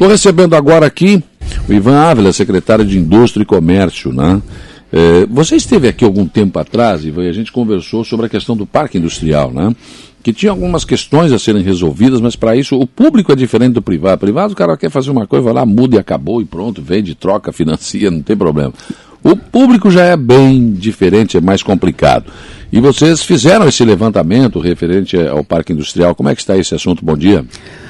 Estou recebendo agora aqui o Ivan Ávila, secretário de Indústria e Comércio, né? É, você esteve aqui algum tempo atrás, Ivan, e a gente conversou sobre a questão do parque industrial, né? Que tinha algumas questões a serem resolvidas, mas para isso o público é diferente do privado. O privado, o cara quer fazer uma coisa, vai lá, muda e acabou e pronto, vende, troca, financia, não tem problema. O público já é bem diferente, é mais complicado. E vocês fizeram esse levantamento referente ao parque industrial. Como é que está esse assunto? Bom dia. Bom dia,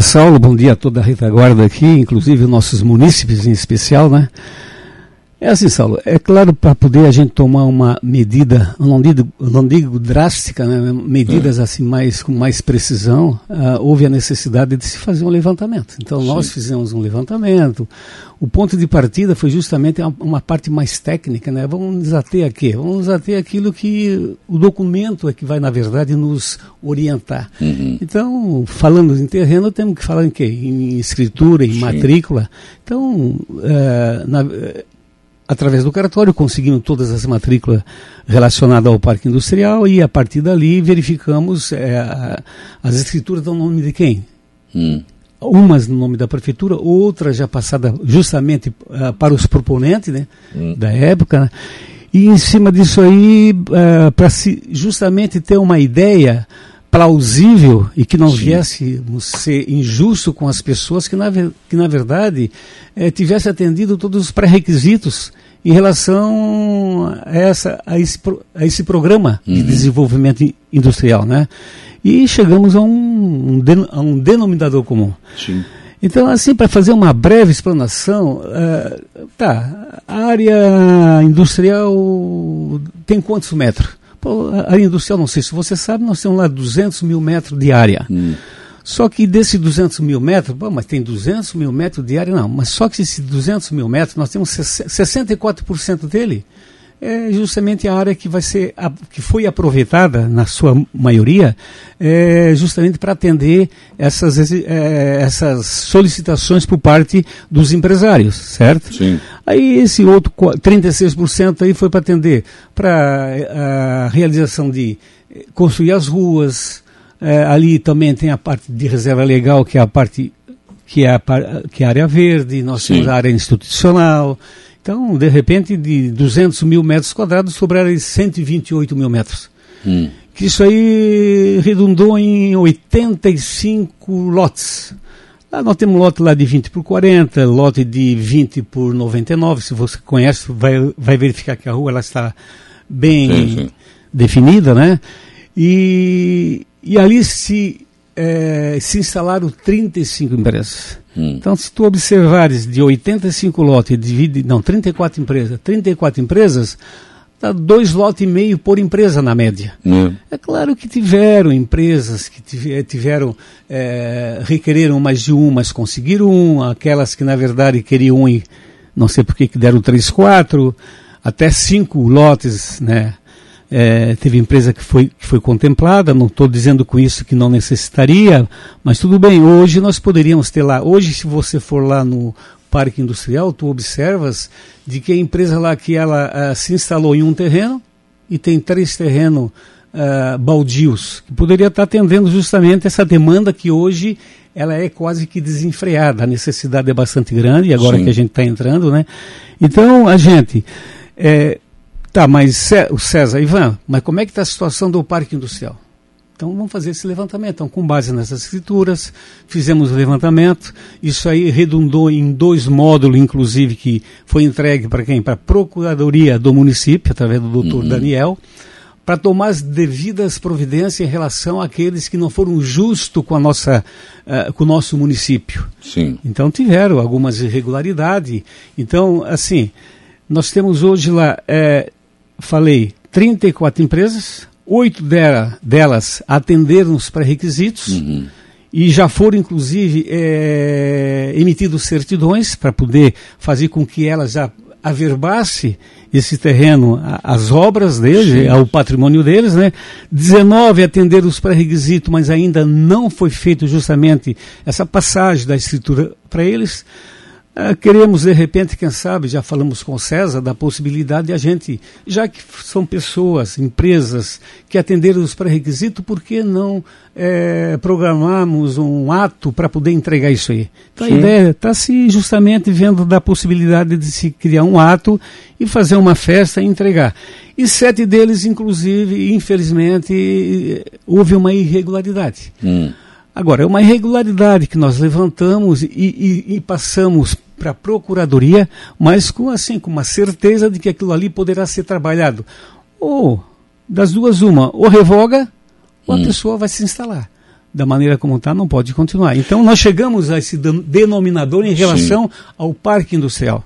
Saulo. Bom dia a toda a retaguarda aqui, inclusive nossos munícipes em especial, né? É assim, Saulo, é claro para poder a gente tomar uma medida, não digo, não digo drástica, né, medidas é. assim mais com mais precisão, uh, houve a necessidade de se fazer um levantamento. Então Sim. nós fizemos um levantamento. O ponto de partida foi justamente uma, uma parte mais técnica, né? Vamos nos ater a quê? Vamos nos ater aquilo que o documento é que vai na verdade nos orientar. Uhum. Então, falando em terreno, temos que falar em quê? Em escritura, em Sim. matrícula. Então, uh, na, através do cartório, conseguimos todas as matrículas relacionadas ao parque industrial e a partir dali verificamos é, as escrituras do nome de quem? Hum. Umas no nome da prefeitura, outras já passadas justamente uh, para os proponentes né, hum. da época. Né? E em cima disso aí, uh, para justamente ter uma ideia plausível e que não Sim. viéssemos ser injusto com as pessoas que na, que na verdade eh, tivesse atendido todos os pré-requisitos em relação a, essa, a, esse, a esse programa uhum. de desenvolvimento industrial, né? E chegamos a um, um, a um denominador comum. Sim. Então, assim, para fazer uma breve explanação, uh, tá, a área industrial tem quantos metros? Pô, a área industrial, não sei se você sabe, nós temos lá 200 mil metros de área. Hum. Só que desses 200 mil metros, bom, mas tem 200 mil metros de área, não, mas só que esses 200 mil metros, nós temos 64% dele, é justamente a área que vai ser, que foi aproveitada, na sua maioria, é justamente para atender essas, é, essas solicitações por parte dos empresários, certo? Sim. Aí esse outro 36% aí foi para atender para a realização de construir as ruas, é, ali também tem a parte de reserva legal, que é a parte que é a, que é a área verde, nós Sim. temos a área institucional. Então, de repente, de 200 mil metros quadrados sobraram 128 mil metros. Hum. Que isso aí redundou em 85 lotes. Lá nós temos lote lá de 20 por 40, lote de 20 por 99. Se você conhece, vai, vai verificar que a rua ela está bem sim, sim. definida, né? E, e ali se, é, se instalaram 35 empresas. Hum. Então, se tu observares de 85 lotes, divide, não, 34 empresas, 34 empresas, dá dois lotes e meio por empresa na média. Hum. É claro que tiveram empresas que tiveram, é, requereram mais de um, mas conseguiram um, aquelas que na verdade queriam um e não sei por que deram três, quatro, até cinco lotes, né? É, teve empresa que foi, que foi contemplada, não estou dizendo com isso que não necessitaria, mas tudo bem, hoje nós poderíamos ter lá, hoje se você for lá no parque industrial, tu observas de que a empresa lá que ela uh, se instalou em um terreno e tem três terrenos uh, baldios, que poderia estar atendendo justamente essa demanda que hoje ela é quase que desenfreada, a necessidade é bastante grande, agora Sim. que a gente está entrando, né? Então, a gente... É, Tá, mas o César, Ivan, mas como é que está a situação do parque industrial? Então vamos fazer esse levantamento. Então, com base nessas escrituras, fizemos o levantamento. Isso aí redundou em dois módulos, inclusive, que foi entregue para quem? Para a Procuradoria do município, através do doutor uhum. Daniel, para tomar as devidas providências em relação àqueles que não foram justos com, a nossa, uh, com o nosso município. Sim. Então tiveram algumas irregularidades. Então, assim, nós temos hoje lá. É, falei, 34 empresas, oito dela, delas atenderam os pré-requisitos uhum. e já foram, inclusive, é, emitidos certidões para poder fazer com que elas já averbasse esse terreno às obras deles, ao patrimônio deles, né? 19 atenderam os pré-requisitos, mas ainda não foi feito justamente essa passagem da escritura para eles. Uh, queremos, de repente, quem sabe, já falamos com o César, da possibilidade de a gente, já que são pessoas, empresas que atenderam os pré-requisitos, por que não é, programarmos um ato para poder entregar isso aí? Então Sim. a ideia está se justamente vendo da possibilidade de se criar um ato e fazer uma festa e entregar. E sete deles, inclusive, infelizmente, houve uma irregularidade. Hum. Agora, é uma irregularidade que nós levantamos e, e, e passamos para a procuradoria, mas com assim com uma certeza de que aquilo ali poderá ser trabalhado. Ou das duas uma, ou revoga, ou hum. a pessoa vai se instalar. Da maneira como está, não pode continuar. Então nós chegamos a esse denominador em relação Sim. ao parque industrial.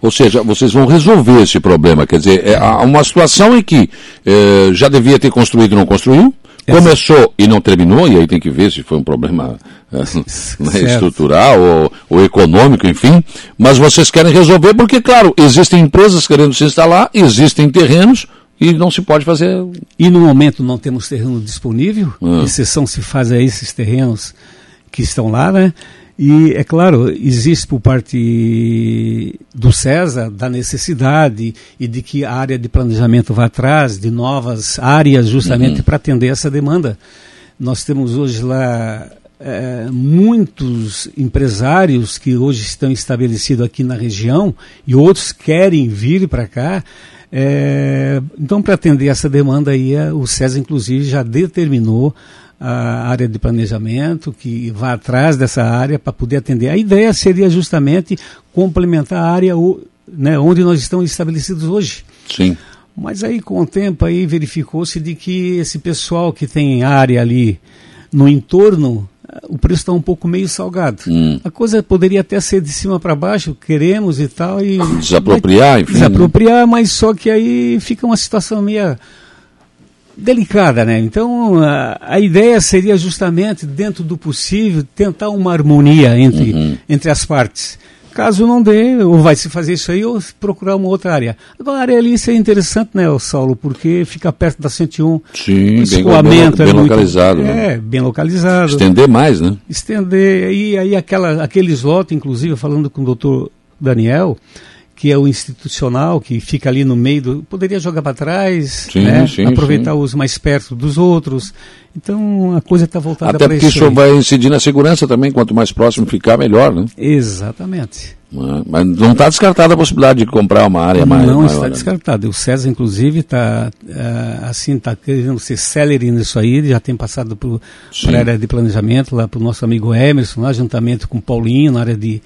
Ou seja, vocês vão resolver esse problema. Quer dizer, é uma situação em que é, já devia ter construído e não construiu, Começou e não terminou, e aí tem que ver se foi um problema uh, estrutural ou, ou, econômico, enfim. Mas vocês querem resolver porque, claro, existem empresas querendo se instalar, existem terrenos e não se pode fazer. E no momento não temos terreno disponível, ah. exceção se faz a esses terrenos que estão lá, né? E, é claro, existe por parte do César da necessidade e de que a área de planejamento vá atrás de novas áreas justamente uhum. para atender essa demanda. Nós temos hoje lá é, muitos empresários que hoje estão estabelecidos aqui na região e outros querem vir para cá. É, então, para atender essa demanda aí, o César, inclusive, já determinou a área de planejamento, que vá atrás dessa área para poder atender. A ideia seria justamente complementar a área né, onde nós estamos estabelecidos hoje. Sim. Mas aí, com o tempo, aí verificou-se de que esse pessoal que tem área ali no entorno, o preço está um pouco meio salgado. Hum. A coisa poderia até ser de cima para baixo, queremos e tal. E, desapropriar, enfim. Desapropriar, mas só que aí fica uma situação meio delicada, né? Então a, a, ideia seria justamente, dentro do possível, tentar uma harmonia entre, uhum. entre as partes. Caso não dê, ou vai se fazer isso aí, ou procurar uma outra área. Agora, a área ali é interessante, né, Saulo? Porque fica perto da 101. Sim, o escoamento bem, bem, bem é localizado. Muito, né? É, bem localizado. Estender mais, né? Estender. E aí, aquela, aqueles lotes, inclusive, falando com o doutor Daniel, que é o institucional, que fica ali no meio do. Poderia jogar para trás, sim, né? sim, aproveitar sim. os mais perto dos outros. Então a coisa está voltada para isso. Até porque isso aí. vai incidir na segurança também, quanto mais próximo ficar, melhor, né? Exatamente. Mas não está descartada a possibilidade de comprar uma área mais. Não está descartada. O César, inclusive, está uh, assim, está querendo ser celery nisso aí, já tem passado para a área de planejamento, lá para o nosso amigo Emerson, lá, juntamente com o Paulinho, na área de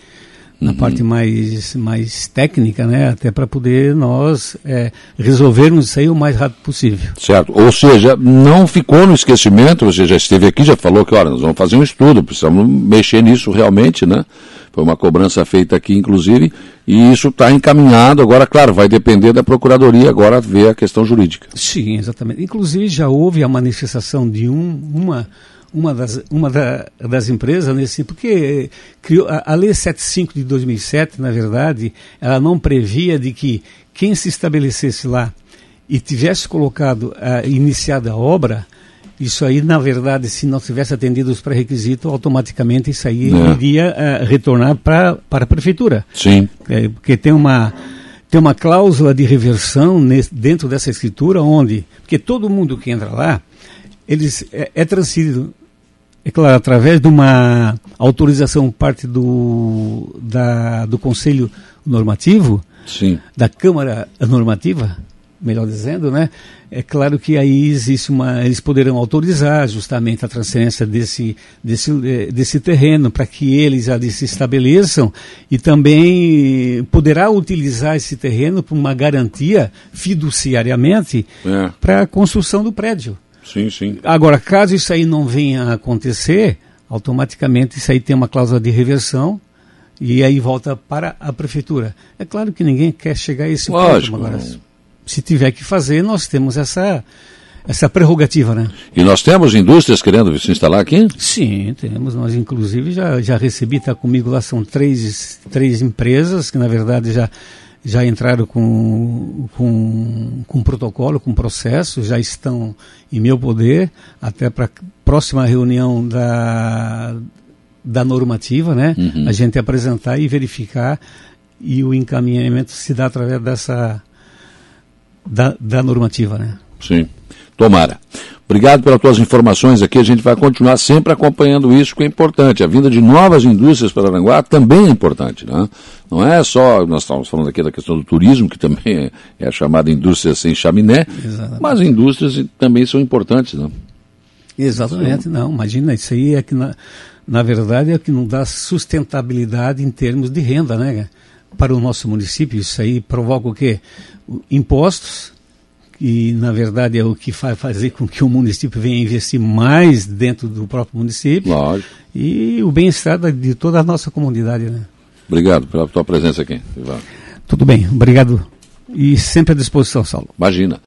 na uhum. parte mais, mais técnica, né? Até para poder nós é, resolvermos isso aí o mais rápido possível. Certo. Ou seja, não ficou no esquecimento, você já esteve aqui, já falou que, olha, nós vamos fazer um estudo, precisamos mexer nisso realmente, né? Foi uma cobrança feita aqui, inclusive, e isso está encaminhado. Agora, claro, vai depender da Procuradoria agora ver a questão jurídica. Sim, exatamente. Inclusive, já houve a manifestação de um, uma uma das, uma da, das empresas nesse porque criou a, a lei 75 de 2007 na verdade ela não previa de que quem se estabelecesse lá e tivesse colocado uh, iniciada a obra isso aí na verdade se não tivesse atendido os pré-requisitos automaticamente isso aí é. iria uh, retornar para para a prefeitura sim é, porque tem uma tem uma cláusula de reversão nesse, dentro dessa escritura onde porque todo mundo que entra lá eles é, é transferido é claro, através de uma autorização parte do, da, do Conselho Normativo, Sim. da Câmara Normativa, melhor dizendo, né? É claro que aí existe uma, eles poderão autorizar justamente a transferência desse, desse, eh, desse terreno para que eles ali se estabeleçam e também poderá utilizar esse terreno para uma garantia fiduciariamente é. para a construção do prédio. Sim, sim. Agora, caso isso aí não venha a acontecer, automaticamente isso aí tem uma cláusula de reversão e aí volta para a prefeitura. É claro que ninguém quer chegar a esse Lógico, ponto, agora, se tiver que fazer, nós temos essa essa prerrogativa, né? E nós temos indústrias querendo se instalar aqui? Sim, temos. Nós, inclusive, já, já recebi, está comigo lá, são três, três empresas que, na verdade, já já entraram com, com, com protocolo, com processo, já estão em meu poder, até para a próxima reunião da, da normativa, né? Uhum. A gente apresentar e verificar e o encaminhamento se dá através dessa da, da normativa, né? Sim. Tomara. Obrigado pelas tuas informações aqui. A gente vai continuar sempre acompanhando isso, que é importante. A vinda de novas indústrias para Aranguá também é importante. Né? Não é só, nós estávamos falando aqui da questão do turismo, que também é, a chamada indústria sem chaminé, Exatamente. mas indústrias também são importantes. Né? Exatamente, não. Imagina, isso aí é que, na, na verdade, é o que não dá sustentabilidade em termos de renda, né? Para o nosso município. Isso aí provoca o quê? Impostos e na verdade é o que vai fazer com que o município venha investir mais dentro do próprio município Lógico. e o bem-estar de toda a nossa comunidade. Né? Obrigado pela tua presença aqui, Ivan. Tudo bem, obrigado e sempre à disposição, Saulo. Imagina.